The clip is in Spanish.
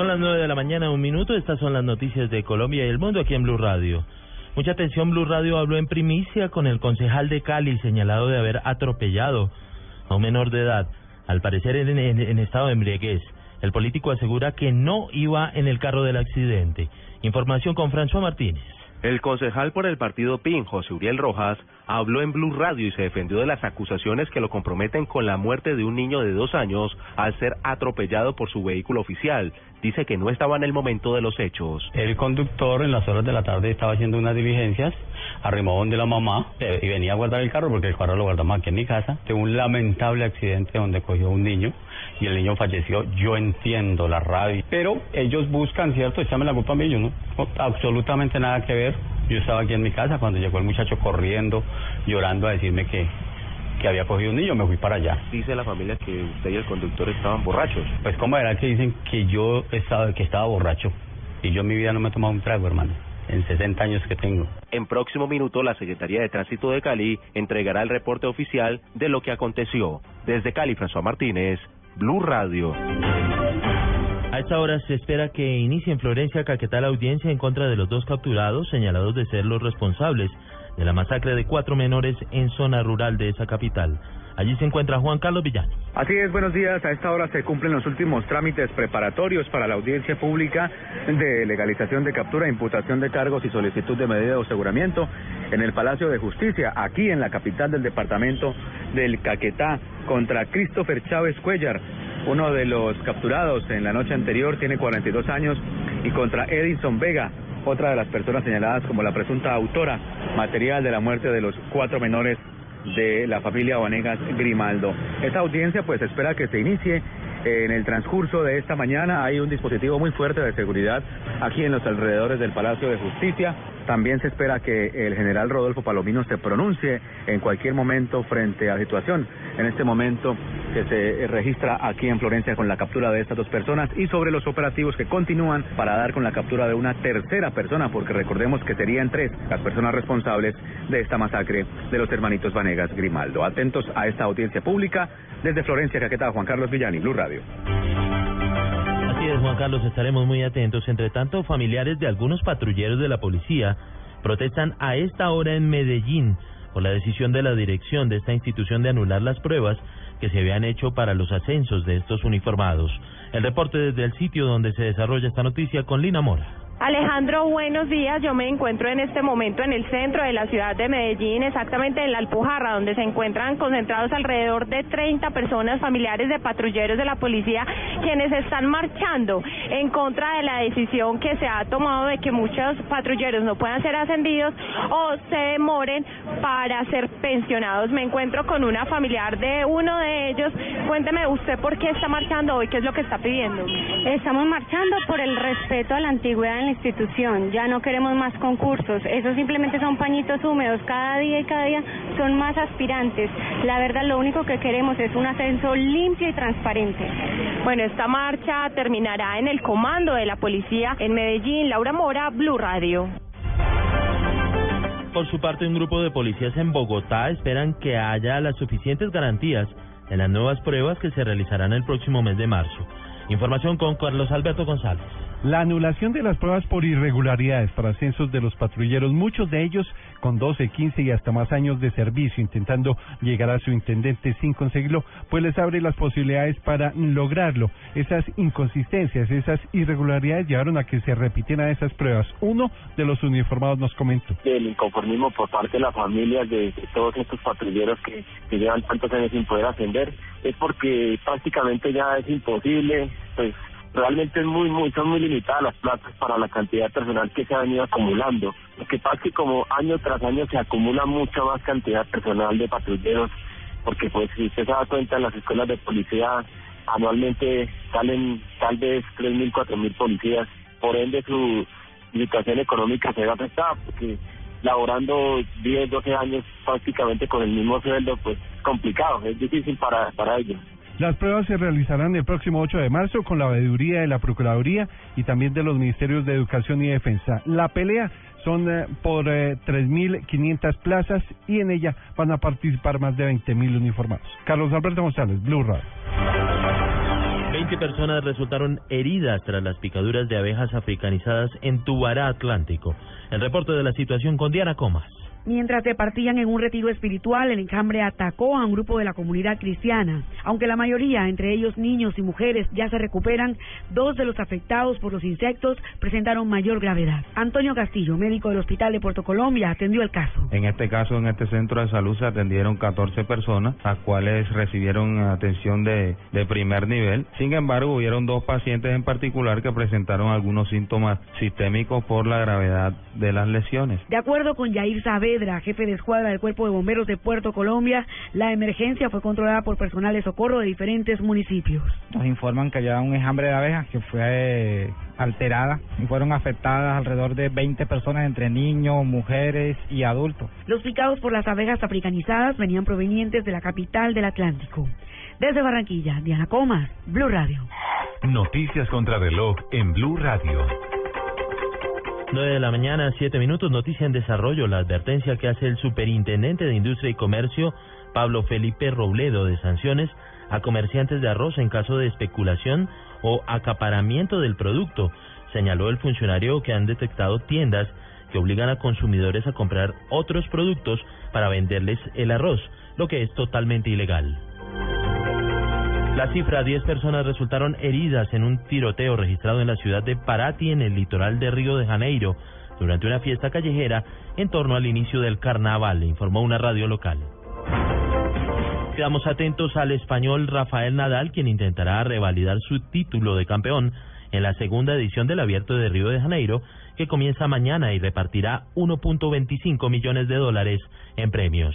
Son las nueve de la mañana, un minuto. Estas son las noticias de Colombia y el mundo aquí en Blue Radio. Mucha atención, Blue Radio habló en primicia con el concejal de Cali señalado de haber atropellado a un menor de edad, al parecer en, en- estado de embriaguez. El político asegura que no iba en el carro del accidente. Información con François Martínez. El concejal por el partido PIN, José Uriel Rojas, habló en Blue Radio y se defendió de las acusaciones que lo comprometen con la muerte de un niño de dos años al ser atropellado por su vehículo oficial. Dice que no estaba en el momento de los hechos. El conductor en las horas de la tarde estaba haciendo unas diligencias, arrimó donde la mamá eh, y venía a guardar el carro porque el carro lo guardamos aquí en mi casa. Tuvo un lamentable accidente donde cogió un niño y el niño falleció. Yo entiendo la rabia, pero ellos buscan, ¿cierto? Échame la culpa a mí, yo no absolutamente nada que ver. Yo estaba aquí en mi casa cuando llegó el muchacho corriendo, llorando a decirme que, que había cogido un niño, me fui para allá. Dice la familia que usted y el conductor estaban borrachos. Pues cómo era que dicen que yo estaba, que estaba borracho y yo en mi vida no me he tomado un trago, hermano, en 60 años que tengo. En próximo minuto, la Secretaría de Tránsito de Cali entregará el reporte oficial de lo que aconteció. Desde Cali, François Martínez, Blue Radio. A esta hora se espera que inicie en Florencia, Caquetá, la audiencia en contra de los dos capturados señalados de ser los responsables de la masacre de cuatro menores en zona rural de esa capital. Allí se encuentra Juan Carlos Villani. Así es, buenos días. A esta hora se cumplen los últimos trámites preparatorios para la audiencia pública de legalización de captura, imputación de cargos y solicitud de medida de aseguramiento en el Palacio de Justicia, aquí en la capital del departamento del Caquetá, contra Christopher Chávez Cuellar, uno de los capturados en la noche anterior, tiene 42 años, y contra Edison Vega, otra de las personas señaladas como la presunta autora material de la muerte de los cuatro menores de la familia Vanegas Grimaldo. Esta audiencia pues espera que se inicie en el transcurso de esta mañana. Hay un dispositivo muy fuerte de seguridad aquí en los alrededores del Palacio de Justicia. También se espera que el general Rodolfo Palomino se pronuncie en cualquier momento frente a la situación. En este momento que se registra aquí en Florencia con la captura de estas dos personas y sobre los operativos que continúan para dar con la captura de una tercera persona, porque recordemos que serían tres las personas responsables de esta masacre de los hermanitos Vanegas Grimaldo. Atentos a esta audiencia pública desde Florencia, Caquetá, Juan Carlos Villani, Blue Radio. Así es, Juan Carlos, estaremos muy atentos. Entre tanto, familiares de algunos patrulleros de la policía protestan a esta hora en Medellín por la decisión de la dirección de esta institución de anular las pruebas que se habían hecho para los ascensos de estos uniformados. El reporte desde el sitio donde se desarrolla esta noticia con Lina Mora. Alejandro, buenos días. Yo me encuentro en este momento en el centro de la ciudad de Medellín, exactamente en la Alpujarra, donde se encuentran concentrados alrededor de 30 personas familiares de patrulleros de la policía, quienes están marchando en contra de la decisión que se ha tomado de que muchos patrulleros no puedan ser ascendidos o se demoren para ser pensionados. Me encuentro con una familiar de uno de ellos. Cuénteme usted por qué está marchando hoy, qué es lo que está pidiendo. Estamos marchando por el respeto a la antigüedad en la institución. Ya no queremos más concursos. Eso simplemente son pañitos húmedos. Cada día y cada día son más aspirantes. La verdad, lo único que queremos es un ascenso limpio y transparente. Bueno, esta marcha terminará en el comando de la policía en Medellín. Laura Mora, Blue Radio. Por su parte, un grupo de policías en Bogotá esperan que haya las suficientes garantías en las nuevas pruebas que se realizarán el próximo mes de marzo. Información con Carlos Alberto González. La anulación de las pruebas por irregularidades para ascensos de los patrulleros, muchos de ellos con 12, 15 y hasta más años de servicio, intentando llegar a su intendente sin conseguirlo, pues les abre las posibilidades para lograrlo. Esas inconsistencias, esas irregularidades llevaron a que se repitieran esas pruebas. Uno de los uniformados nos comentó. del inconformismo por parte de las familias de, todos estos patrulleros que, que llevan tantos años sin poder ascender es porque prácticamente ya es imposible, pues realmente es muy, muy, son muy limitadas las plazas para la cantidad de personal que se ha venido acumulando. Lo que pasa es que como año tras año se acumula mucha más cantidad de personal de patrulleros, porque pues si usted se da cuenta en las escuelas de policía anualmente salen tal vez 3.000, 4.000 policías, por ende su situación económica se ve afectada, porque laborando 10, 12 años prácticamente con el mismo sueldo, pues es complicado, es difícil para, para ellos. Las pruebas se realizarán el próximo 8 de marzo con la veeduría de la Procuraduría y también de los Ministerios de Educación y Defensa. La pelea son eh, por eh, 3.500 plazas y en ella van a participar más de 20.000 uniformados. Carlos Alberto González, Blue Radio. Veinte personas resultaron heridas tras las picaduras de abejas africanizadas en Tubará Atlántico. El reporte de la situación con Diana Comas. Mientras se partían en un retiro espiritual, el enjambre atacó a un grupo de la comunidad cristiana. Aunque la mayoría, entre ellos niños y mujeres, ya se recuperan, dos de los afectados por los insectos presentaron mayor gravedad. Antonio Castillo, médico del Hospital de Puerto Colombia, atendió el caso. En este caso, en este centro de salud se atendieron 14 personas, las cuales recibieron atención de, de primer nivel. Sin embargo, hubieron dos pacientes en particular que presentaron algunos síntomas sistémicos por la gravedad de las lesiones. De acuerdo con Yair Saavedra, jefe de escuadra del Cuerpo de Bomberos de Puerto Colombia, la emergencia fue controlada por personal de socorro de diferentes municipios. Nos informan que había un enjambre de abejas que fue eh, alterada y fueron afectadas alrededor de 20 personas entre niños, mujeres y adultos. Los picados por las abejas africanizadas venían provenientes de la capital del Atlántico. Desde Barranquilla, Diana Comas, Blue Radio. Noticias contra reloj en Blue Radio. 9 de la mañana, 7 minutos, noticia en desarrollo. La advertencia que hace el superintendente de Industria y Comercio, Pablo Felipe Robledo, de sanciones a comerciantes de arroz en caso de especulación o acaparamiento del producto. Señaló el funcionario que han detectado tiendas que obligan a consumidores a comprar otros productos para venderles el arroz, lo que es totalmente ilegal. La cifra, 10 personas resultaron heridas en un tiroteo registrado en la ciudad de Paraty, en el litoral de Río de Janeiro, durante una fiesta callejera en torno al inicio del carnaval, informó una radio local. Quedamos atentos al español Rafael Nadal, quien intentará revalidar su título de campeón en la segunda edición del Abierto de Río de Janeiro, que comienza mañana y repartirá 1.25 millones de dólares en premios.